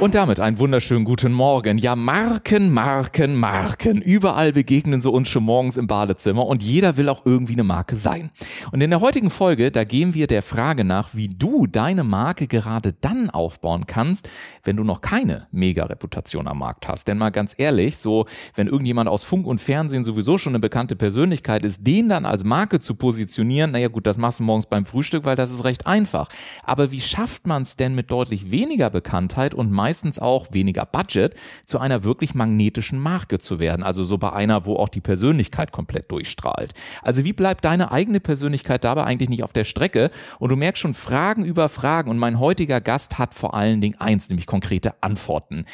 Und damit einen wunderschönen guten Morgen. Ja, Marken, Marken, Marken. Überall begegnen sie uns schon morgens im Badezimmer und jeder will auch irgendwie eine Marke sein. Und in der heutigen Folge, da gehen wir der Frage nach, wie du deine Marke gerade dann aufbauen kannst, wenn du noch keine Mega-Reputation am Markt hast. Denn mal ganz ehrlich, so, wenn irgendjemand aus Funk und Fernsehen sowieso schon eine bekannte Persönlichkeit ist, den dann als Marke zu positionieren, naja gut, das machst du morgens beim Frühstück, weil das ist recht einfach. Aber wie schafft man es denn mit deutlich weniger Bekanntheit und meistens auch weniger Budget zu einer wirklich magnetischen Marke zu werden. Also so bei einer, wo auch die Persönlichkeit komplett durchstrahlt. Also wie bleibt deine eigene Persönlichkeit dabei eigentlich nicht auf der Strecke? Und du merkst schon Fragen über Fragen. Und mein heutiger Gast hat vor allen Dingen eins, nämlich konkrete Antworten.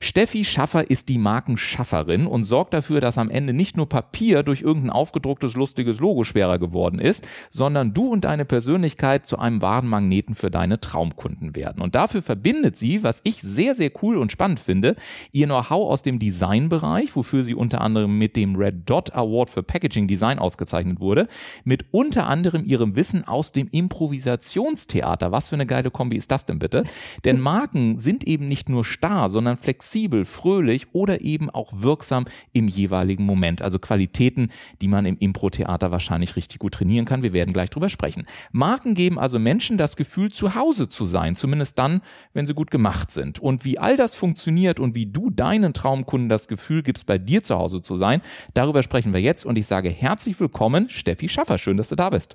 Steffi Schaffer ist die Markenschafferin und sorgt dafür, dass am Ende nicht nur Papier durch irgendein aufgedrucktes lustiges Logo schwerer geworden ist, sondern du und deine Persönlichkeit zu einem wahren Magneten für deine Traumkunden werden. Und dafür verbindet sie, was ich sehr sehr, sehr cool und spannend finde, ihr Know-how aus dem Designbereich, wofür sie unter anderem mit dem Red Dot Award für Packaging Design ausgezeichnet wurde, mit unter anderem ihrem Wissen aus dem Improvisationstheater. Was für eine geile Kombi ist das denn bitte? Denn Marken sind eben nicht nur starr, sondern flexibel, fröhlich oder eben auch wirksam im jeweiligen Moment. Also Qualitäten, die man im Impro-Theater wahrscheinlich richtig gut trainieren kann. Wir werden gleich drüber sprechen. Marken geben also Menschen das Gefühl, zu Hause zu sein, zumindest dann, wenn sie gut gemacht sind. Und und wie all das funktioniert und wie du deinen Traumkunden das Gefühl gibst, bei dir zu Hause zu sein, darüber sprechen wir jetzt und ich sage herzlich willkommen, Steffi Schaffer. Schön, dass du da bist.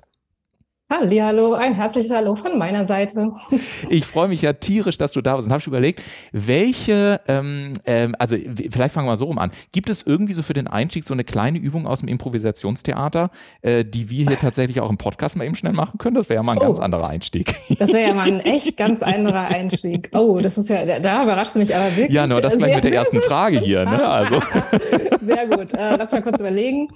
Hallo, ein herzliches Hallo von meiner Seite. Ich freue mich ja tierisch, dass du da bist und habe schon überlegt, welche, ähm, ähm, also vielleicht fangen wir mal so rum an. Gibt es irgendwie so für den Einstieg so eine kleine Übung aus dem Improvisationstheater, äh, die wir hier tatsächlich auch im Podcast mal eben schnell machen können? Das wäre ja mal ein oh, ganz anderer Einstieg. Das wäre ja mal ein echt ganz anderer Einstieg. Oh, das ist ja, da überrascht du mich aber wirklich. Ja, nur das gleich mit der ersten Frage hier. Ne? Also. Sehr gut. Äh, lass mal kurz überlegen.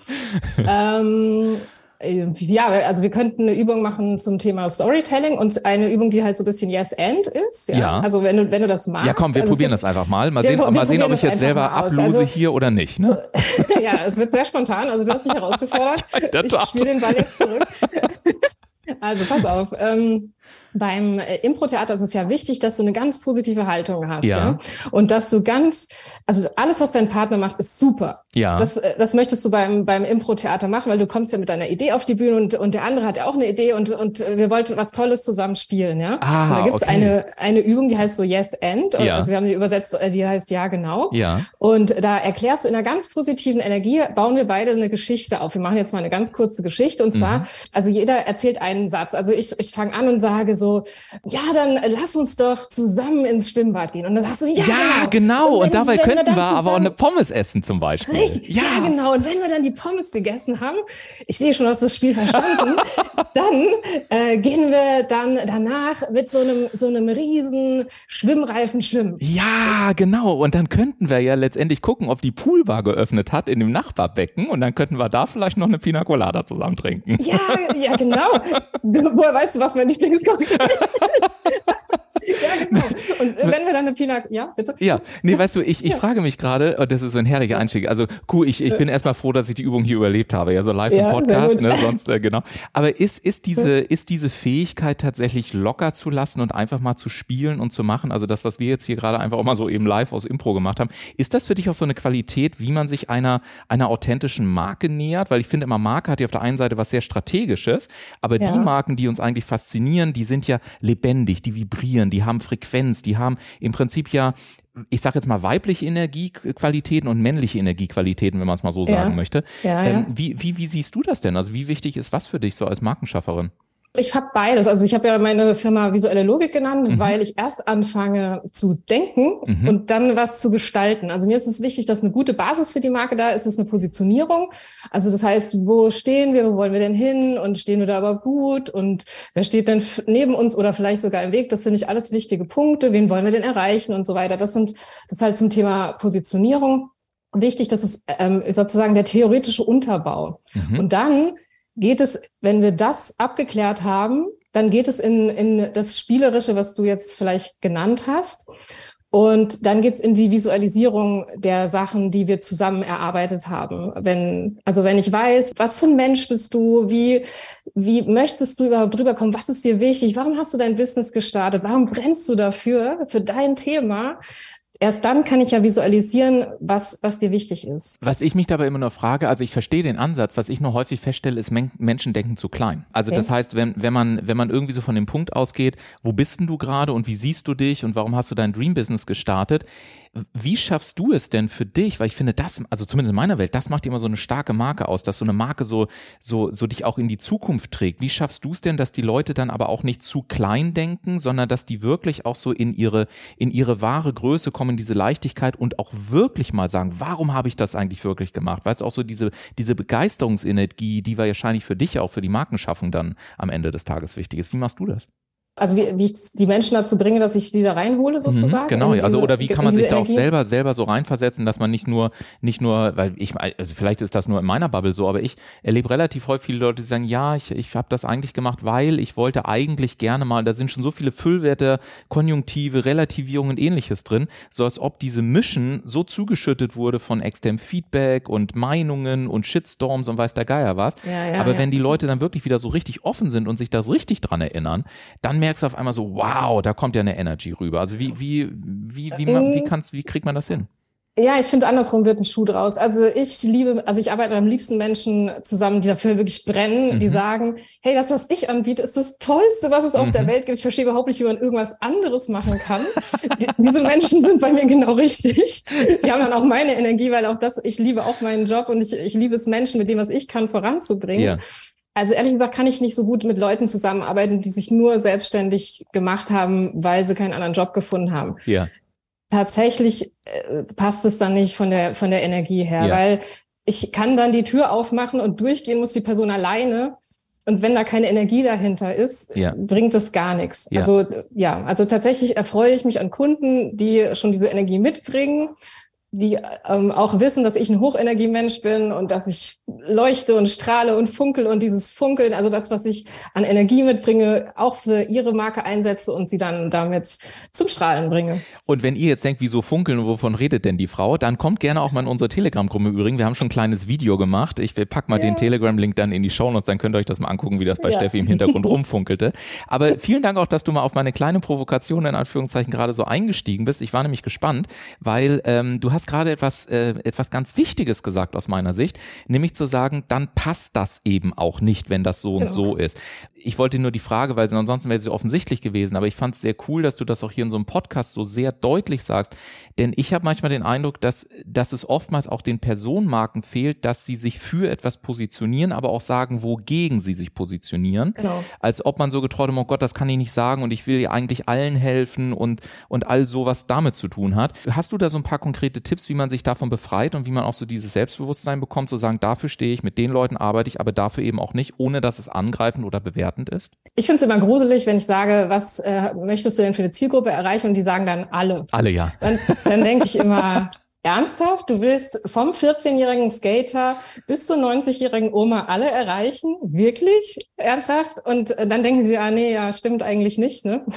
Ähm, äh, ja, also wir könnten eine Übung machen zum Thema Storytelling und eine Übung, die halt so ein bisschen Yes-and ist. Ja? ja. Also wenn du, wenn du das magst. Ja, komm, wir also probieren das einfach mal. Mal sehen, mal sehen ob ich jetzt selber ablose also, hier oder nicht. Ne? ja, es wird sehr spontan. Also du hast mich herausgefordert. ich spiele den Ball jetzt zurück. also pass auf. Ähm, beim äh, Impro-Theater ist es ja wichtig, dass du eine ganz positive Haltung hast. Ja. ja. Und dass du ganz, also alles, was dein Partner macht, ist super. Ja. Das, äh, das möchtest du beim, beim Impro-Theater machen, weil du kommst ja mit deiner Idee auf die Bühne und, und der andere hat ja auch eine Idee und, und wir wollten was Tolles zusammen spielen, ja. Ah, und da gibt's okay. eine, eine Übung, die heißt so Yes and. Ja. Also wir haben die übersetzt, äh, die heißt Ja, genau. Ja. Und da erklärst du in einer ganz positiven Energie, bauen wir beide eine Geschichte auf. Wir machen jetzt mal eine ganz kurze Geschichte und zwar, mhm. also jeder erzählt einen Satz. Also ich, ich fange an und sage so, ja, dann lass uns doch zusammen ins Schwimmbad gehen. Und dann sagst du, ja, ja genau. genau. Und, wenn, und dabei könnten wir, wir aber auch eine Pommes essen zum Beispiel. Richtig, ja. ja. genau. Und wenn wir dann die Pommes gegessen haben, ich sehe schon, du hast das Spiel verstanden, dann äh, gehen wir dann danach mit so einem, so einem riesen Schwimmreifen schwimmen. Ja, genau. Und dann könnten wir ja letztendlich gucken, ob die Poolbar geöffnet hat in dem Nachbarbecken und dann könnten wir da vielleicht noch eine Pina Colada zusammen trinken. Ja, ja, genau. Du, woher weißt du, was mein doing this. ja, genau. Und wenn wir dann eine Pina, ja, bitte? Ja, nee, weißt du, ich, ich ja. frage mich gerade, oh, das ist so ein herrlicher Einstieg. Also, cool, ich, ich bin erstmal froh, dass ich die Übung hier überlebt habe. Ja, so live ja, im Podcast, ne, sonst, äh, genau. Aber ist, ist diese, ist diese Fähigkeit tatsächlich locker zu lassen und einfach mal zu spielen und zu machen? Also, das, was wir jetzt hier gerade einfach auch mal so eben live aus Impro gemacht haben, ist das für dich auch so eine Qualität, wie man sich einer, einer authentischen Marke nähert? Weil ich finde immer, Marke hat ja auf der einen Seite was sehr Strategisches, aber die Marken, die uns eigentlich faszinieren, die sind ja lebendig, die vibrieren, die haben Frequenz, die haben im Prinzip ja ich sage jetzt mal weibliche Energiequalitäten und männliche Energiequalitäten, wenn man es mal so sagen möchte. Ja, ja. Ähm, wie, wie, wie siehst du das denn? Also wie wichtig ist was für dich so als Markenschafferin? Ich habe beides. Also ich habe ja meine Firma Visuelle Logik genannt, mhm. weil ich erst anfange zu denken mhm. und dann was zu gestalten. Also mir ist es wichtig, dass eine gute Basis für die Marke da ist. Es ist eine Positionierung. Also das heißt, wo stehen wir, wo wollen wir denn hin und stehen wir da aber gut und wer steht denn neben uns oder vielleicht sogar im Weg? Das sind nicht alles wichtige Punkte. Wen wollen wir denn erreichen und so weiter? Das sind das ist halt zum Thema Positionierung wichtig. Das ist ähm, sozusagen der theoretische Unterbau. Mhm. Und dann geht es, wenn wir das abgeklärt haben, dann geht es in, in das Spielerische, was du jetzt vielleicht genannt hast. Und dann geht's in die Visualisierung der Sachen, die wir zusammen erarbeitet haben. Wenn, also wenn ich weiß, was für ein Mensch bist du, wie, wie möchtest du überhaupt drüber kommen, was ist dir wichtig, warum hast du dein Business gestartet, warum brennst du dafür, für dein Thema, erst dann kann ich ja visualisieren, was, was dir wichtig ist. Was ich mich dabei immer nur frage, also ich verstehe den Ansatz, was ich nur häufig feststelle, ist, Men Menschen denken zu klein. Also okay. das heißt, wenn, wenn man, wenn man irgendwie so von dem Punkt ausgeht, wo bist denn du gerade und wie siehst du dich und warum hast du dein Dream Business gestartet, wie schaffst du es denn für dich? Weil ich finde, das, also zumindest in meiner Welt, das macht immer so eine starke Marke aus, dass so eine Marke so, so, so dich auch in die Zukunft trägt. Wie schaffst du es denn, dass die Leute dann aber auch nicht zu klein denken, sondern dass die wirklich auch so in ihre, in ihre wahre Größe kommen, diese Leichtigkeit und auch wirklich mal sagen, warum habe ich das eigentlich wirklich gemacht? Weißt du, auch so diese, diese Begeisterungsenergie, die war wahrscheinlich für dich auch für die Markenschaffung dann am Ende des Tages wichtig ist. Wie machst du das? Also wie, wie ich die Menschen dazu bringe, dass ich die da reinhole mhm, sozusagen. genau, diese, also oder wie kann man sich da auch selber selber so reinversetzen, dass man nicht nur nicht nur, weil ich also vielleicht ist das nur in meiner Bubble so, aber ich erlebe relativ häufig viele Leute, die sagen, ja, ich ich habe das eigentlich gemacht, weil ich wollte eigentlich gerne mal, da sind schon so viele Füllwerte, Konjunktive, Relativierung und ähnliches drin, so als ob diese Mischen so zugeschüttet wurde von externem Feedback und Meinungen und Shitstorms und weiß der Geier was. Ja, ja, aber ja. wenn die Leute dann wirklich wieder so richtig offen sind und sich das richtig dran erinnern, dann merkst du auf einmal so, wow, da kommt ja eine Energy rüber. Also wie, wie, wie, wie, wie, wie, kannst, wie kriegt man das hin? Ja, ich finde, andersrum wird ein Schuh draus. Also ich liebe, also ich arbeite am liebsten Menschen zusammen, die dafür wirklich brennen, mhm. die sagen, hey, das, was ich anbiete, ist das Tollste, was es auf mhm. der Welt gibt. Ich verstehe überhaupt nicht, wie man irgendwas anderes machen kann. die, diese Menschen sind bei mir genau richtig. Die haben dann auch meine Energie, weil auch das, ich liebe auch meinen Job und ich, ich liebe es, Menschen mit dem, was ich kann, voranzubringen. Ja. Also ehrlich gesagt kann ich nicht so gut mit Leuten zusammenarbeiten, die sich nur selbstständig gemacht haben, weil sie keinen anderen Job gefunden haben. Ja. Tatsächlich äh, passt es dann nicht von der von der Energie her, ja. weil ich kann dann die Tür aufmachen und durchgehen muss die Person alleine. Und wenn da keine Energie dahinter ist, ja. bringt es gar nichts. Ja. Also ja, also tatsächlich erfreue ich mich an Kunden, die schon diese Energie mitbringen die ähm, auch wissen, dass ich ein Hochenergiemensch bin und dass ich leuchte und strahle und funkel und dieses Funkeln, also das, was ich an Energie mitbringe, auch für ihre Marke einsetze und sie dann damit zum Strahlen bringe. Und wenn ihr jetzt denkt, wieso funkeln und wovon redet denn die Frau, dann kommt gerne auch mal in unsere Telegram-Gruppe übrigens. Wir haben schon ein kleines Video gemacht. Ich pack mal ja. den Telegram-Link dann in die Show Notes, dann könnt ihr euch das mal angucken, wie das bei ja. Steffi im Hintergrund rumfunkelte. Aber vielen Dank auch, dass du mal auf meine kleine Provokation in Anführungszeichen gerade so eingestiegen bist. Ich war nämlich gespannt, weil ähm, du hast hast gerade etwas, äh, etwas ganz Wichtiges gesagt aus meiner Sicht, nämlich zu sagen, dann passt das eben auch nicht, wenn das so und so genau. ist. Ich wollte nur die Frage, weil ansonsten wäre sie offensichtlich gewesen, aber ich fand es sehr cool, dass du das auch hier in so einem Podcast so sehr deutlich sagst, denn ich habe manchmal den Eindruck, dass, dass es oftmals auch den Personenmarken fehlt, dass sie sich für etwas positionieren, aber auch sagen, wogegen sie sich positionieren. Genau. Als ob man so getraut hat, oh Gott, das kann ich nicht sagen und ich will ja eigentlich allen helfen und, und all so, was damit zu tun hat. Hast du da so ein paar konkrete Tipps? Tipps, wie man sich davon befreit und wie man auch so dieses Selbstbewusstsein bekommt, zu sagen, dafür stehe ich, mit den Leuten arbeite ich, aber dafür eben auch nicht, ohne dass es angreifend oder bewertend ist? Ich finde es immer gruselig, wenn ich sage, was äh, möchtest du denn für eine Zielgruppe erreichen? Und die sagen dann alle. Alle, ja. Dann, dann denke ich immer, Ernsthaft? Du willst vom 14-jährigen Skater bis zur 90-jährigen Oma alle erreichen? Wirklich? Ernsthaft? Und äh, dann denken sie, ah nee, ja, stimmt eigentlich nicht, ne?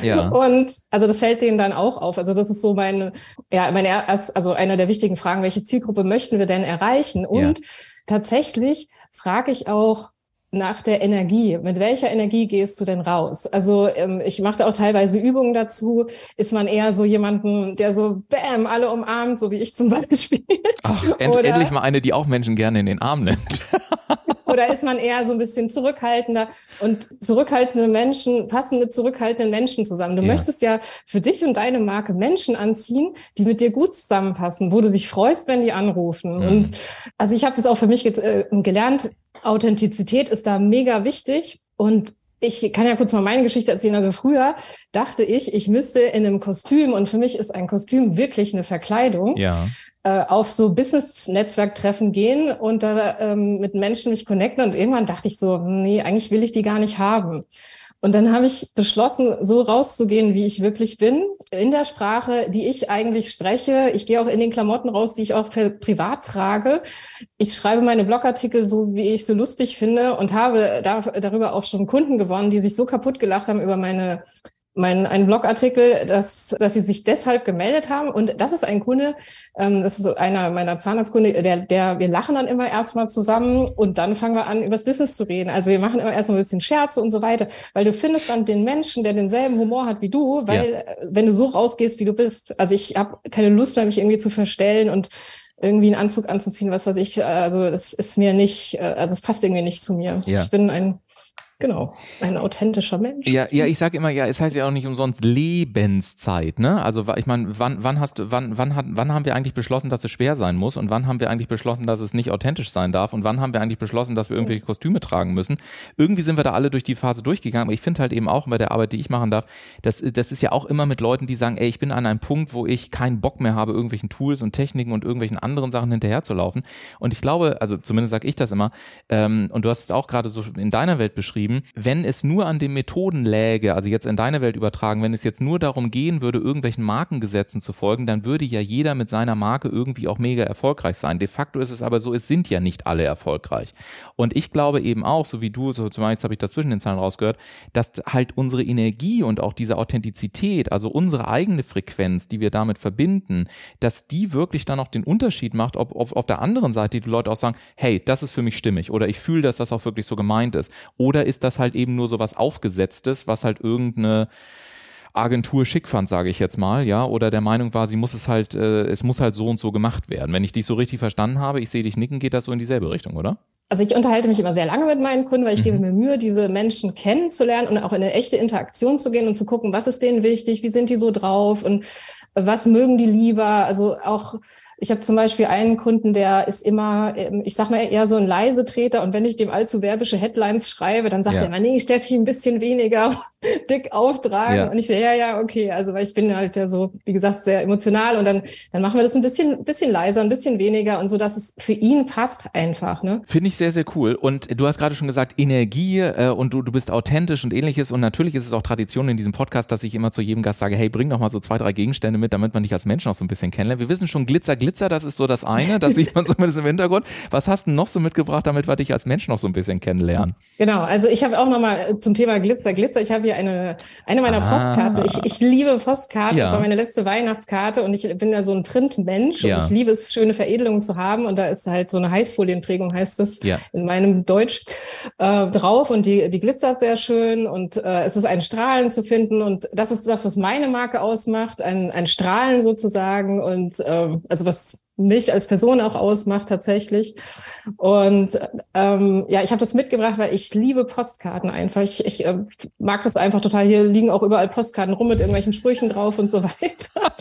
Ja. Und also das fällt denen dann auch auf. Also das ist so meine, ja, meine, also einer der wichtigen Fragen, welche Zielgruppe möchten wir denn erreichen? Und ja. tatsächlich frage ich auch, nach der Energie. Mit welcher Energie gehst du denn raus? Also ähm, ich mache auch teilweise Übungen dazu. Ist man eher so jemanden, der so bam, alle umarmt, so wie ich zum Beispiel? Ach, end Oder, endlich mal eine, die auch Menschen gerne in den Arm nimmt. Oder ist man eher so ein bisschen zurückhaltender? Und zurückhaltende Menschen passen mit zurückhaltenden Menschen zusammen. Du ja. möchtest ja für dich und deine Marke Menschen anziehen, die mit dir gut zusammenpassen, wo du dich freust, wenn die anrufen. Mhm. Und also ich habe das auch für mich äh, gelernt Authentizität ist da mega wichtig und ich kann ja kurz mal meine Geschichte erzählen. Also früher dachte ich, ich müsste in einem Kostüm und für mich ist ein Kostüm wirklich eine Verkleidung. Ja. Äh, auf so Business-Netzwerktreffen gehen und da ähm, mit Menschen mich connecten und irgendwann dachte ich so, nee, eigentlich will ich die gar nicht haben. Und dann habe ich beschlossen, so rauszugehen, wie ich wirklich bin, in der Sprache, die ich eigentlich spreche. Ich gehe auch in den Klamotten raus, die ich auch privat trage. Ich schreibe meine Blogartikel so, wie ich sie lustig finde und habe da, darüber auch schon Kunden gewonnen, die sich so kaputt gelacht haben über meine mein, einen Blogartikel, dass, dass sie sich deshalb gemeldet haben. Und das ist ein Kunde, ähm, das ist einer meiner Zahnarztkunde, der, der, wir lachen dann immer erstmal zusammen und dann fangen wir an, übers Business zu reden. Also wir machen immer erstmal ein bisschen Scherze und so weiter, weil du findest dann den Menschen, der denselben Humor hat wie du, weil ja. wenn du so rausgehst, wie du bist. Also ich habe keine Lust mehr, mich irgendwie zu verstellen und irgendwie einen Anzug anzuziehen, was weiß ich. Also das ist mir nicht, äh, also es passt irgendwie nicht zu mir. Ja. Ich bin ein Genau, ein authentischer Mensch. Ja, ja, ich sage immer, ja, es heißt ja auch nicht umsonst Lebenszeit, ne? Also ich meine, wann, wann hast du, wann, wann hat, wann haben wir eigentlich beschlossen, dass es schwer sein muss und wann haben wir eigentlich beschlossen, dass es nicht authentisch sein darf und wann haben wir eigentlich beschlossen, dass wir irgendwelche Kostüme tragen müssen? Irgendwie sind wir da alle durch die Phase durchgegangen, aber ich finde halt eben auch bei der Arbeit, die ich machen darf, das, das ist ja auch immer mit Leuten, die sagen, ey, ich bin an einem Punkt, wo ich keinen Bock mehr habe, irgendwelchen Tools und Techniken und irgendwelchen anderen Sachen hinterherzulaufen. Und ich glaube, also zumindest sage ich das immer, ähm, und du hast es auch gerade so in deiner Welt beschrieben, wenn es nur an den Methoden läge, also jetzt in deine Welt übertragen, wenn es jetzt nur darum gehen würde, irgendwelchen Markengesetzen zu folgen, dann würde ja jeder mit seiner Marke irgendwie auch mega erfolgreich sein. De facto ist es aber so, es sind ja nicht alle erfolgreich. Und ich glaube eben auch, so wie du, so zum jetzt habe ich das zwischen den Zahlen rausgehört, dass halt unsere Energie und auch diese Authentizität, also unsere eigene Frequenz, die wir damit verbinden, dass die wirklich dann auch den Unterschied macht, ob, ob auf der anderen Seite die Leute auch sagen, hey, das ist für mich stimmig oder ich fühle, dass das auch wirklich so gemeint ist. Oder ist das halt eben nur so was Aufgesetztes, was halt irgendeine Agentur schick fand, sage ich jetzt mal, ja, oder der Meinung war, sie muss es halt, äh, es muss halt so und so gemacht werden. Wenn ich dich so richtig verstanden habe, ich sehe dich nicken, geht das so in dieselbe Richtung, oder? Also ich unterhalte mich immer sehr lange mit meinen Kunden, weil ich mhm. gebe mir Mühe, diese Menschen kennenzulernen und auch in eine echte Interaktion zu gehen und zu gucken, was ist denen wichtig, wie sind die so drauf und was mögen die lieber. Also auch ich habe zum Beispiel einen Kunden, der ist immer, ähm, ich sag mal, eher so ein Leisetreter und wenn ich dem allzu werbische Headlines schreibe, dann sagt ja. er immer, nee, Steffi, ein bisschen weniger dick auftragen. Ja. Und ich sehe, ja, ja, okay. Also, weil ich bin halt ja so, wie gesagt, sehr emotional und dann, dann machen wir das ein bisschen, bisschen leiser, ein bisschen weniger und so, dass es für ihn passt einfach. Ne? Finde ich sehr, sehr cool. Und du hast gerade schon gesagt, Energie äh, und du, du bist authentisch und ähnliches. Und natürlich ist es auch Tradition in diesem Podcast, dass ich immer zu jedem Gast sage, hey, bring doch mal so zwei, drei Gegenstände mit, damit man dich als Mensch noch so ein bisschen kennenlernt. Wir wissen schon, Glitzer, Glitzer, das ist so das eine, das sieht man zumindest im Hintergrund. Was hast du noch so mitgebracht, damit wir dich als Mensch noch so ein bisschen kennenlernen? Genau, also ich habe auch nochmal zum Thema Glitzer, Glitzer, ich habe hier eine, eine meiner ah. Postkarten. Ich, ich liebe Postkarten. Ja. Das war meine letzte Weihnachtskarte und ich bin ja so ein Printmensch ja. und ich liebe es, schöne Veredelungen zu haben. Und da ist halt so eine Heißfolienprägung, heißt es ja. in meinem Deutsch, äh, drauf. Und die, die glitzert sehr schön und äh, es ist ein Strahlen zu finden. Und das ist das, was meine Marke ausmacht, ein, ein Strahlen sozusagen. Und äh, also was mich als Person auch ausmacht tatsächlich. Und ähm, ja, ich habe das mitgebracht, weil ich liebe Postkarten einfach. Ich, ich äh, mag das einfach total. Hier liegen auch überall Postkarten rum mit irgendwelchen Sprüchen drauf und so weiter.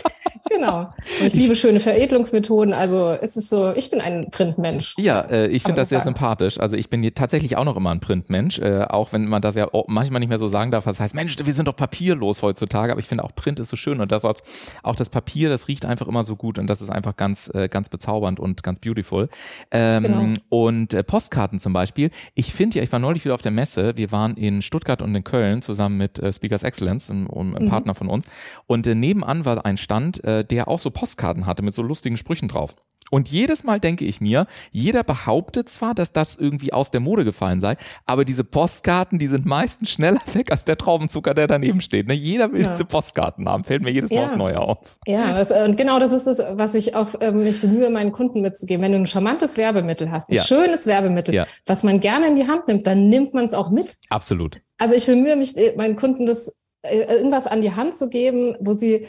Genau. Und ich liebe schöne Veredelungsmethoden. Also es ist so, ich bin ein Printmensch. Ja, äh, ich finde das sehr sagen. sympathisch. Also ich bin tatsächlich auch noch immer ein Printmensch, äh, auch wenn man das ja manchmal nicht mehr so sagen darf. Das heißt, Mensch, wir sind doch papierlos heutzutage. Aber ich finde auch Print ist so schön und das auch das Papier, das riecht einfach immer so gut und das ist einfach ganz, äh, ganz bezaubernd und ganz beautiful. Ähm, genau. Und äh, Postkarten zum Beispiel. Ich finde ja, ich war neulich wieder auf der Messe. Wir waren in Stuttgart und in Köln zusammen mit äh, Speakers Excellence, einem, einem mhm. Partner von uns. Und äh, nebenan war ein Stand, der auch so Postkarten hatte mit so lustigen Sprüchen drauf. Und jedes Mal denke ich mir, jeder behauptet zwar, dass das irgendwie aus der Mode gefallen sei, aber diese Postkarten, die sind meistens schneller weg als der Traubenzucker, der daneben steht. Ne? Jeder will ja. diese Postkarten haben, fällt mir jedes Mal ja. aufs Neue auf. Ja, das, und genau das ist das, was ich auch ähm, mich bemühe, meinen Kunden mitzugeben. Wenn du ein charmantes Werbemittel hast, ein ja. schönes Werbemittel, was man gerne in die Hand nimmt, dann nimmt man es auch mit. Absolut. Also ich bemühe mich, äh, meinen Kunden das äh, irgendwas an die Hand zu geben, wo sie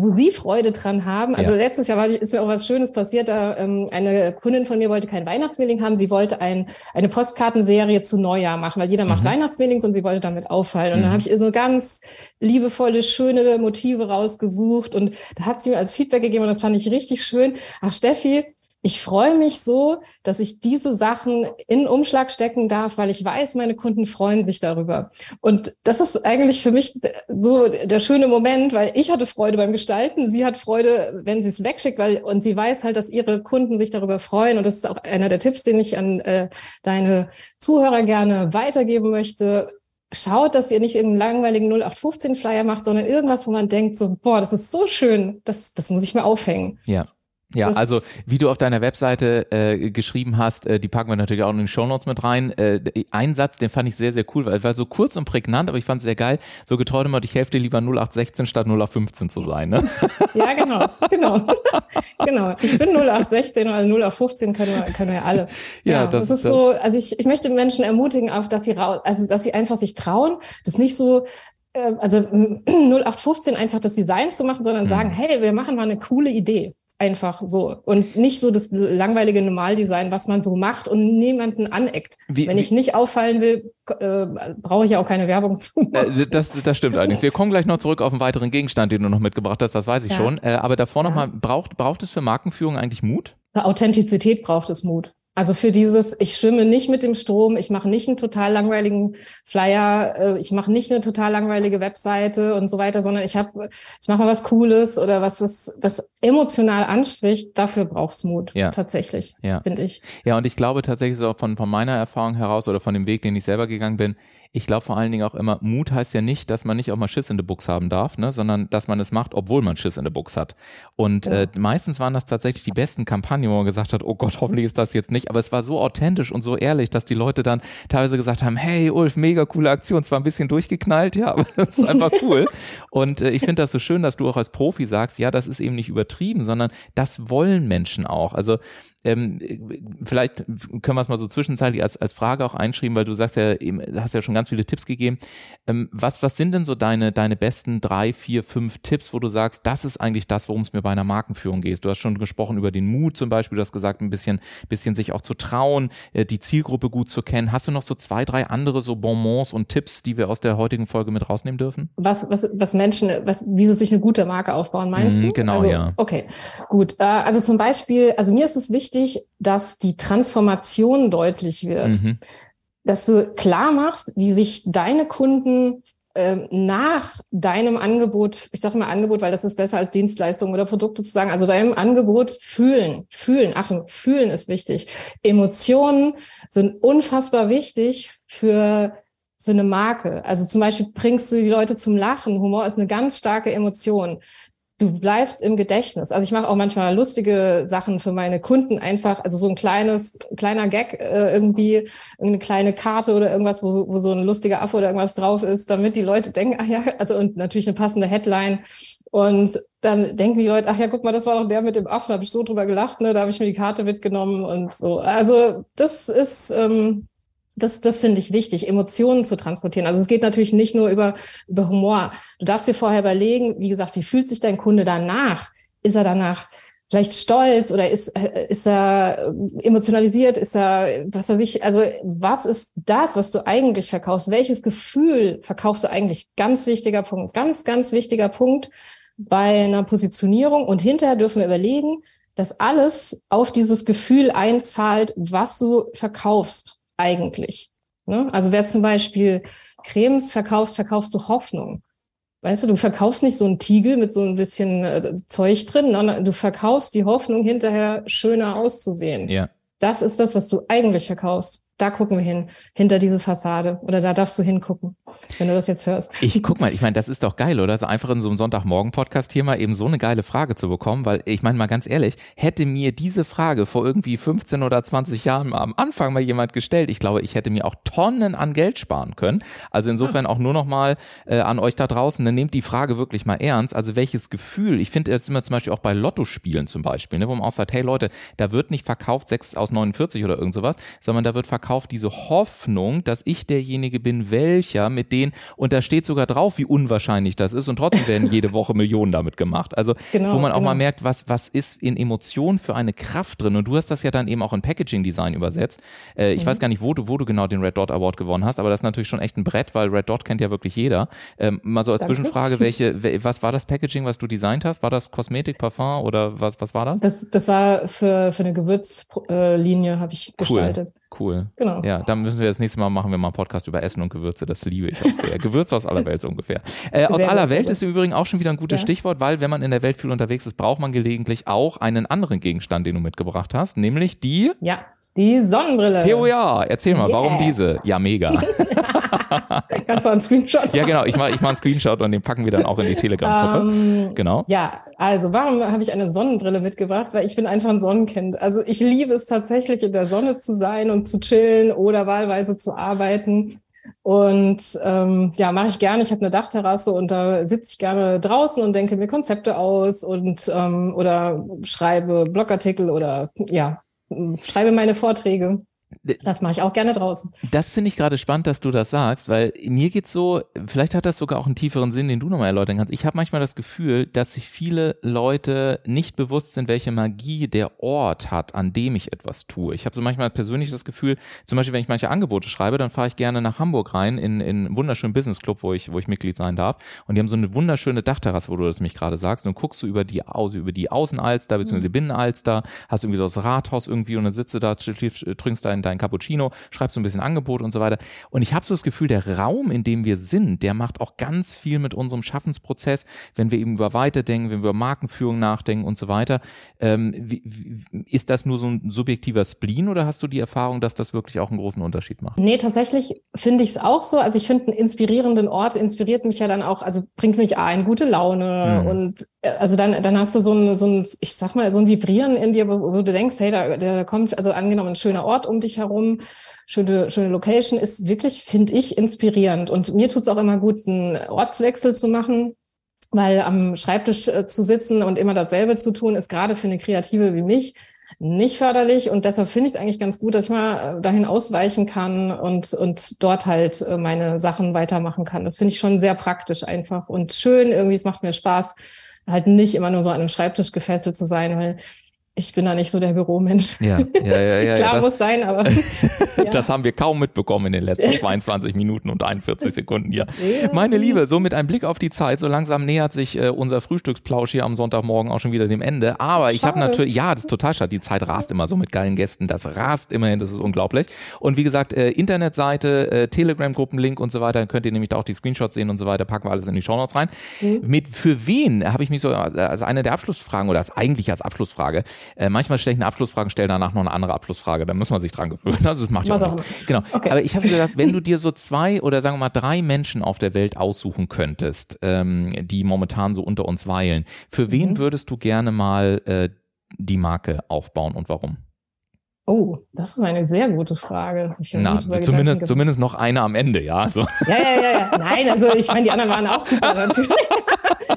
wo sie Freude dran haben. Also ja. letztes Jahr war, ist mir auch was Schönes passiert. Da ähm, eine Kundin von mir wollte kein Weihnachtsmailing haben. Sie wollte ein, eine Postkartenserie zu Neujahr machen, weil jeder macht mhm. Weihnachtsmailings und sie wollte damit auffallen. Und mhm. dann habe ich ihr so ganz liebevolle, schöne Motive rausgesucht und da hat sie mir als Feedback gegeben und das fand ich richtig schön. Ach Steffi, ich freue mich so, dass ich diese Sachen in Umschlag stecken darf, weil ich weiß, meine Kunden freuen sich darüber. Und das ist eigentlich für mich so der schöne Moment, weil ich hatte Freude beim Gestalten, sie hat Freude, wenn sie es wegschickt, weil und sie weiß halt, dass ihre Kunden sich darüber freuen. Und das ist auch einer der Tipps, den ich an äh, deine Zuhörer gerne weitergeben möchte schaut, dass ihr nicht irgendeinen langweiligen 0815 Flyer macht, sondern irgendwas, wo man denkt so, boah, das ist so schön, das, das muss ich mir aufhängen. Ja. Ja, das also wie du auf deiner Webseite äh, geschrieben hast, äh, die packen wir natürlich auch in den Shownotes mit rein. Äh, ein Satz, den fand ich sehr, sehr cool, weil er war so kurz und prägnant, aber ich fand es sehr geil. So getreu immer, ich helfe dir lieber 0816 statt 0815 zu sein. Ne? Ja, genau, genau. genau. Ich bin 0816 oder 0815 können wir, können wir alle. Ja, ja das, das ist so, also ich, ich möchte Menschen ermutigen, auch dass sie raus, also dass sie einfach sich trauen, das nicht so äh, also 0815 einfach das Design zu machen, sondern mhm. sagen, hey, wir machen mal eine coole Idee. Einfach so. Und nicht so das langweilige Normaldesign, was man so macht und niemanden aneckt. Wie, Wenn ich nicht auffallen will, äh, brauche ich ja auch keine Werbung zu. Äh, das, das stimmt eigentlich. Wir kommen gleich noch zurück auf einen weiteren Gegenstand, den du noch mitgebracht hast, das weiß ich ja. schon. Äh, aber davor ja. nochmal, braucht, braucht es für Markenführung eigentlich Mut? Authentizität braucht es Mut. Also für dieses, ich schwimme nicht mit dem Strom, ich mache nicht einen total langweiligen Flyer, äh, ich mache nicht eine total langweilige Webseite und so weiter, sondern ich habe, ich mache mal was Cooles oder was, was, was emotional anspricht. Dafür brauchst Mut, ja. tatsächlich, ja. finde ich. Ja, und ich glaube tatsächlich so von, von meiner Erfahrung heraus oder von dem Weg, den ich selber gegangen bin, ich glaube vor allen Dingen auch immer, Mut heißt ja nicht, dass man nicht auch mal Schiss in der Buchs haben darf, ne, sondern dass man es macht, obwohl man Schiss in der Buchs hat. Und ja. äh, meistens waren das tatsächlich die besten Kampagnen, wo man gesagt hat, oh Gott, hoffentlich ist das jetzt nicht. Aber es war so authentisch und so ehrlich, dass die Leute dann teilweise gesagt haben, hey Ulf, mega coole Aktion, zwar ein bisschen durchgeknallt, ja, aber es ist einfach cool. und äh, ich finde das so schön, dass du auch als Profi sagst, ja, das ist eben nicht übertrieben, sondern das wollen Menschen auch. Also ähm, vielleicht können wir es mal so zwischenzeitlich als, als Frage auch einschreiben, weil du sagst ja, hast ja schon ganz viele Tipps gegeben. Ähm, was, was sind denn so deine, deine besten drei, vier, fünf Tipps, wo du sagst, das ist eigentlich das, worum es mir bei einer Markenführung geht? Du hast schon gesprochen über den Mut zum Beispiel, du hast gesagt, ein bisschen, bisschen sich auch zu trauen, äh, die Zielgruppe gut zu kennen. Hast du noch so zwei, drei andere so Bonbons und Tipps, die wir aus der heutigen Folge mit rausnehmen dürfen? Was, was, was Menschen, was, wie sie sich eine gute Marke aufbauen, meinst mhm, du? Genau, also, ja. Okay, gut. Äh, also zum Beispiel, also mir ist es wichtig, dass die Transformation deutlich wird. Mhm. Dass du klar machst, wie sich deine Kunden äh, nach deinem Angebot, ich sage mal Angebot, weil das ist besser als Dienstleistungen oder Produkte zu sagen, also deinem Angebot fühlen, fühlen, Achtung, fühlen ist wichtig. Emotionen sind unfassbar wichtig für für eine Marke. Also zum Beispiel bringst du die Leute zum Lachen. Humor ist eine ganz starke Emotion du bleibst im Gedächtnis. Also ich mache auch manchmal lustige Sachen für meine Kunden einfach, also so ein kleines, kleiner Gag äh, irgendwie, eine kleine Karte oder irgendwas, wo, wo so ein lustiger Affe oder irgendwas drauf ist, damit die Leute denken, ach ja, also und natürlich eine passende Headline. Und dann denken die Leute, ach ja, guck mal, das war doch der mit dem Affen, da habe ich so drüber gelacht, ne? Da habe ich mir die Karte mitgenommen und so. Also das ist ähm, das, das finde ich wichtig, Emotionen zu transportieren. Also es geht natürlich nicht nur über, über Humor. Du darfst dir vorher überlegen, wie gesagt, wie fühlt sich dein Kunde danach? Ist er danach vielleicht stolz oder ist, ist er emotionalisiert? Ist er, was weiß ich, also was ist das, was du eigentlich verkaufst? Welches Gefühl verkaufst du eigentlich? Ganz wichtiger Punkt, ganz, ganz wichtiger Punkt bei einer Positionierung. Und hinterher dürfen wir überlegen, dass alles auf dieses Gefühl einzahlt, was du verkaufst eigentlich. Ne? Also wer zum Beispiel Cremes verkaufst, verkaufst du Hoffnung. Weißt du, du verkaufst nicht so einen Tiegel mit so ein bisschen äh, Zeug drin, sondern du verkaufst die Hoffnung, hinterher schöner auszusehen. Ja. Das ist das, was du eigentlich verkaufst da gucken wir hin, hinter diese Fassade. Oder da darfst du hingucken, wenn du das jetzt hörst. Ich guck mal, ich meine, das ist doch geil, oder? So einfach in so einem Sonntagmorgen-Podcast hier mal eben so eine geile Frage zu bekommen, weil ich meine mal ganz ehrlich, hätte mir diese Frage vor irgendwie 15 oder 20 Jahren am Anfang mal jemand gestellt, ich glaube, ich hätte mir auch Tonnen an Geld sparen können. Also insofern auch nur noch mal äh, an euch da draußen, dann nehmt die Frage wirklich mal ernst. Also welches Gefühl, ich finde das immer zum Beispiel auch bei Lottospielen zum Beispiel, ne, wo man auch sagt, hey Leute, da wird nicht verkauft 6 aus 49 oder irgend sowas, sondern da wird verkauft verkauft diese Hoffnung, dass ich derjenige bin, welcher mit denen, und da steht sogar drauf, wie unwahrscheinlich das ist, und trotzdem werden jede Woche Millionen damit gemacht. Also, genau, wo man auch genau. mal merkt, was, was ist in Emotionen für eine Kraft drin. Und du hast das ja dann eben auch in Packaging Design übersetzt. Äh, ich mhm. weiß gar nicht, wo du, wo du genau den Red Dot Award gewonnen hast, aber das ist natürlich schon echt ein Brett, weil Red Dot kennt ja wirklich jeder. Ähm, mal so als Danke. Zwischenfrage, welche, was war das Packaging, was du designt hast? War das Kosmetik, Parfum oder was, was war das? Das, das war für, für eine Gewürzlinie, äh, habe ich gestaltet. Cool. Genau. Ja, dann müssen wir das nächste Mal machen wir mal einen Podcast über Essen und Gewürze. Das liebe ich auch sehr. Gewürze aus aller Welt so ungefähr. Äh, aus aller Welt ist im Übrigen auch schon wieder ein gutes ja. Stichwort, weil wenn man in der Welt viel unterwegs ist, braucht man gelegentlich auch einen anderen Gegenstand, den du mitgebracht hast, nämlich die. Ja, die Sonnenbrille. Hey, oh ja, erzähl mal, yeah. warum diese? Ja, mega. Kannst du einen Screenshot? Ja, genau. Ich mache ich mach einen Screenshot und den packen wir dann auch in die Telegram-Gruppe. Um, ähm, genau. Ja, also warum habe ich eine Sonnenbrille mitgebracht? Weil ich bin einfach ein Sonnenkind. Also ich liebe es tatsächlich, in der Sonne zu sein und zu chillen oder wahlweise zu arbeiten. Und ähm, ja, mache ich gerne. Ich habe eine Dachterrasse und da sitze ich gerne draußen und denke mir Konzepte aus und ähm, oder schreibe Blogartikel oder ja, schreibe meine Vorträge. Das mache ich auch gerne draußen. Das finde ich gerade spannend, dass du das sagst, weil mir geht's so, vielleicht hat das sogar auch einen tieferen Sinn, den du nochmal erläutern kannst. Ich habe manchmal das Gefühl, dass sich viele Leute nicht bewusst sind, welche Magie der Ort hat, an dem ich etwas tue. Ich habe so manchmal persönlich das Gefühl, zum Beispiel, wenn ich manche Angebote schreibe, dann fahre ich gerne nach Hamburg rein in, in einen wunderschönen Business Club, wo ich, wo ich Mitglied sein darf. Und die haben so eine wunderschöne Dachterrasse, wo du das mich gerade sagst. Und guckst du über die, über die Außenalster, beziehungsweise die Binnenalster, hast irgendwie so das Rathaus irgendwie und dann sitzt du da, trinkst dein, dein Cappuccino, schreibst so ein bisschen Angebot und so weiter. Und ich habe so das Gefühl, der Raum, in dem wir sind, der macht auch ganz viel mit unserem Schaffensprozess, wenn wir eben über Weiterdenken, wenn wir über Markenführung nachdenken und so weiter. Ähm, wie, wie, ist das nur so ein subjektiver Spleen oder hast du die Erfahrung, dass das wirklich auch einen großen Unterschied macht? Nee, tatsächlich finde ich es auch so. Also ich finde einen inspirierenden Ort inspiriert mich ja dann auch, also bringt mich ein, gute Laune mhm. und äh, also dann, dann hast du so ein, so ein, ich sag mal, so ein Vibrieren in dir, wo, wo du denkst, hey, da, da kommt, also angenommen, ein schöner Ort um dich herum, schöne, schöne Location, ist wirklich, finde ich, inspirierend. Und mir tut's auch immer gut, einen Ortswechsel zu machen, weil am Schreibtisch äh, zu sitzen und immer dasselbe zu tun, ist gerade für eine Kreative wie mich nicht förderlich. Und deshalb finde ich es eigentlich ganz gut, dass ich mal äh, dahin ausweichen kann und, und dort halt meine Sachen weitermachen kann. Das finde ich schon sehr praktisch einfach und schön. Irgendwie, es macht mir Spaß halt nicht immer nur so an einem Schreibtisch gefesselt zu sein, weil ich bin da nicht so der Büromensch. Ja, ja, ja. ja Klar das, muss sein, aber. ja. Das haben wir kaum mitbekommen in den letzten 22 Minuten und 41 Sekunden hier. Ja. Meine Liebe, so mit einem Blick auf die Zeit, so langsam nähert sich äh, unser Frühstücksplausch hier am Sonntagmorgen auch schon wieder dem Ende. Aber ich habe natürlich, ja, das ist total schade. Die Zeit rast immer so mit geilen Gästen. Das rast immerhin, das ist unglaublich. Und wie gesagt, äh, Internetseite, äh, Telegram-Gruppenlink und so weiter, dann könnt ihr nämlich da auch die Screenshots sehen und so weiter. Packen wir alles in die Shownotes rein. Mhm. Mit, für wen habe ich mich so, also eine der Abschlussfragen oder als eigentlich als Abschlussfrage, äh, manchmal stelle ich eine Abschlussfrage, stelle danach noch eine andere Abschlussfrage. Da muss man sich dran gewöhnen. Also das macht ja auch nichts. Genau. Okay. Aber ich habe so gedacht, wenn du dir so zwei oder sagen wir mal drei Menschen auf der Welt aussuchen könntest, ähm, die momentan so unter uns weilen, für wen mhm. würdest du gerne mal äh, die Marke aufbauen und warum? Oh, das ist eine sehr gute Frage. Na, zumindest, zumindest noch eine am Ende, ja. So. Ja, ja, ja, ja. Nein, also ich meine, die anderen waren auch super natürlich.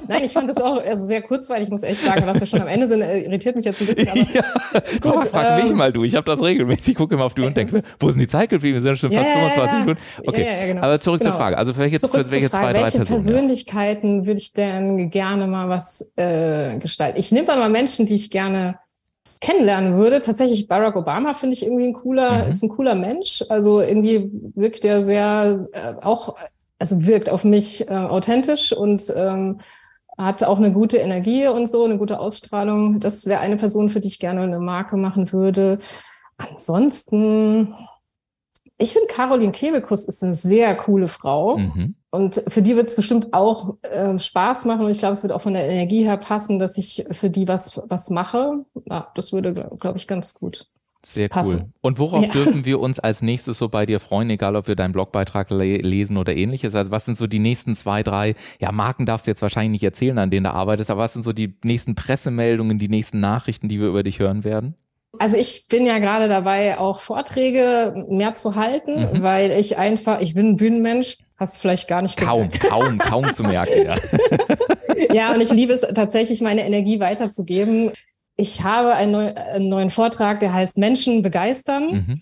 Nein, ich fand das auch also sehr kurzweilig, ich muss echt sagen, dass wir schon am Ende sind, irritiert mich jetzt ein bisschen. Aber, ja, gut, frag ähm, mich mal du, ich habe das regelmäßig, ich gucke immer auf die Uhr und denke, wo sind die Zeit geblieben? Wir sind schon fast ja, 25 Minuten. Okay, genau. aber zurück genau. zur Frage. Also welche, zurück welche zwei, drei welche Personen? Persönlichkeiten würde ich denn gerne mal was äh, gestalten? Ich nehme dann mal Menschen, die ich gerne kennenlernen würde. Tatsächlich Barack Obama finde ich irgendwie ein cooler, mhm. ist ein cooler Mensch. Also irgendwie wirkt er sehr äh, auch, also wirkt auf mich äh, authentisch und ähm, hat auch eine gute Energie und so, eine gute Ausstrahlung. Das wäre eine Person, für die ich gerne eine Marke machen würde. Ansonsten, ich finde Caroline Kebekus ist eine sehr coole Frau. Mhm. Und für die wird es bestimmt auch äh, Spaß machen. Und ich glaube, es wird auch von der Energie her passen, dass ich für die was, was mache. Ja, das würde, glaube glaub ich, ganz gut. Sehr passen. cool. Und worauf ja. dürfen wir uns als nächstes so bei dir freuen, egal ob wir deinen Blogbeitrag le lesen oder ähnliches? Also was sind so die nächsten zwei, drei, ja, Marken darfst du jetzt wahrscheinlich nicht erzählen, an denen du arbeitest, aber was sind so die nächsten Pressemeldungen, die nächsten Nachrichten, die wir über dich hören werden? Also ich bin ja gerade dabei, auch Vorträge mehr zu halten, mhm. weil ich einfach, ich bin ein Bühnenmensch, hast du vielleicht gar nicht Kaum, gemerkt. kaum, kaum zu merken, ja. ja, und ich liebe es tatsächlich, meine Energie weiterzugeben. Ich habe einen, neu, einen neuen Vortrag, der heißt Menschen begeistern. Mhm.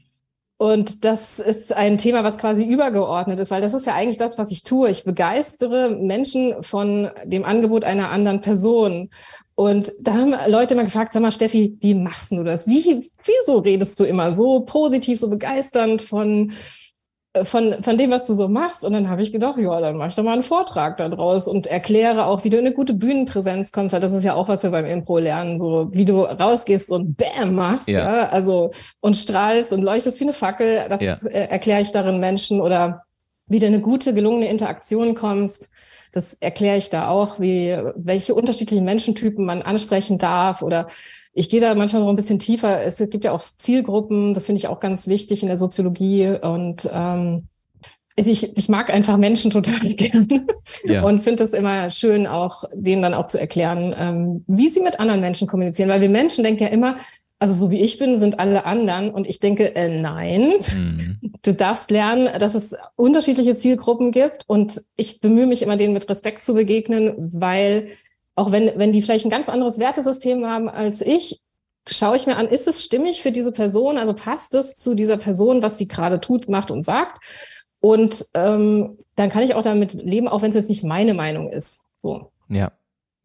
Und das ist ein Thema, was quasi übergeordnet ist, weil das ist ja eigentlich das, was ich tue. Ich begeistere Menschen von dem Angebot einer anderen Person. Und da haben Leute mal gefragt, sag mal, Steffi, wie machst du das? Wie, wieso redest du immer so positiv, so begeisternd von von, von dem, was du so machst. Und dann habe ich gedacht, ja, dann mache ich doch mal einen Vortrag daraus und erkläre auch, wie du in eine gute Bühnenpräsenz kommst, weil das ist ja auch, was wir beim Impro lernen, so wie du rausgehst und Bam machst, ja. ja also und strahlst und leuchtest wie eine Fackel. Das ja. äh, erkläre ich darin Menschen oder wie du in eine gute, gelungene Interaktion kommst. Das erkläre ich da auch, wie welche unterschiedlichen Menschentypen man ansprechen darf oder ich gehe da manchmal noch ein bisschen tiefer. Es gibt ja auch Zielgruppen, das finde ich auch ganz wichtig in der Soziologie. Und ähm, ich, ich mag einfach Menschen total gerne ja. und finde es immer schön, auch denen dann auch zu erklären, ähm, wie sie mit anderen Menschen kommunizieren. Weil wir Menschen denken ja immer, also so wie ich bin, sind alle anderen. Und ich denke, äh, nein, mhm. du darfst lernen, dass es unterschiedliche Zielgruppen gibt. Und ich bemühe mich immer, denen mit Respekt zu begegnen, weil auch wenn, wenn die vielleicht ein ganz anderes Wertesystem haben als ich, schaue ich mir an, ist es stimmig für diese Person? Also passt es zu dieser Person, was sie gerade tut, macht und sagt? Und ähm, dann kann ich auch damit leben, auch wenn es jetzt nicht meine Meinung ist. So. Ja.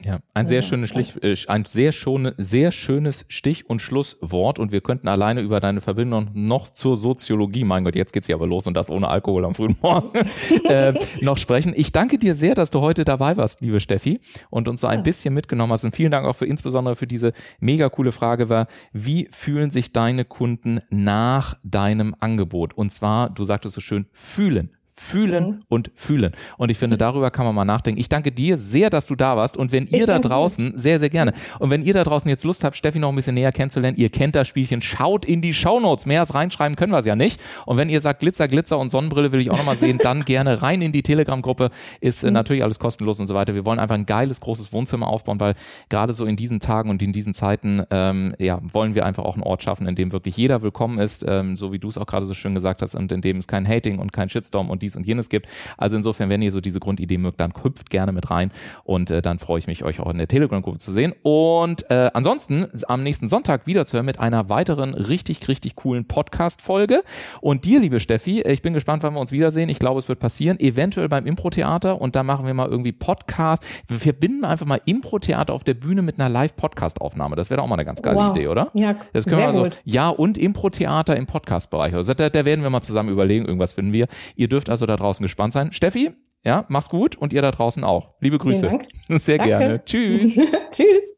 Ja, ein sehr schönes Stich, äh, ein sehr, schöne, sehr schönes Stich- und Schlusswort und wir könnten alleine über deine Verbindung noch zur Soziologie, mein Gott, jetzt geht's hier aber los und das ohne Alkohol am frühen Morgen, äh, noch sprechen. Ich danke dir sehr, dass du heute dabei warst, liebe Steffi, und uns so ein bisschen mitgenommen hast und vielen Dank auch für insbesondere für diese mega coole Frage war, wie fühlen sich deine Kunden nach deinem Angebot? Und zwar, du sagtest so schön, fühlen fühlen mhm. und fühlen. Und ich finde, darüber kann man mal nachdenken. Ich danke dir sehr, dass du da warst. Und wenn ihr da draußen, dir. sehr, sehr gerne. Und wenn ihr da draußen jetzt Lust habt, Steffi noch ein bisschen näher kennenzulernen, ihr kennt das Spielchen, schaut in die Shownotes. Mehr als reinschreiben können wir es ja nicht. Und wenn ihr sagt, Glitzer, Glitzer und Sonnenbrille will ich auch nochmal sehen, dann gerne rein in die Telegram-Gruppe. Ist äh, mhm. natürlich alles kostenlos und so weiter. Wir wollen einfach ein geiles, großes Wohnzimmer aufbauen, weil gerade so in diesen Tagen und in diesen Zeiten, ähm, ja, wollen wir einfach auch einen Ort schaffen, in dem wirklich jeder willkommen ist, ähm, so wie du es auch gerade so schön gesagt hast, und in dem es kein Hating und kein Shitstorm und dies und jenes gibt. Also insofern, wenn ihr so diese Grundidee mögt, dann hüpft gerne mit rein und äh, dann freue ich mich, euch auch in der Telegram-Gruppe zu sehen. Und äh, ansonsten am nächsten Sonntag wieder zu hören mit einer weiteren richtig, richtig coolen Podcast-Folge. Und dir, liebe Steffi, ich bin gespannt, wann wir uns wiedersehen. Ich glaube, es wird passieren, eventuell beim Impro-Theater und da machen wir mal irgendwie Podcast. Wir verbinden einfach mal Impro-Theater auf der Bühne mit einer Live-Podcast-Aufnahme. Das wäre auch mal eine ganz geile wow. Idee, oder? Ja, das können sehr wir also, gut. Ja, und Impro-Theater im Podcast-Bereich. Also da, da werden wir mal zusammen überlegen, irgendwas finden wir. Ihr dürft also da draußen gespannt sein. Steffi, ja, mach's gut und ihr da draußen auch. Liebe Grüße. Sehr Danke. gerne. Tschüss. Tschüss.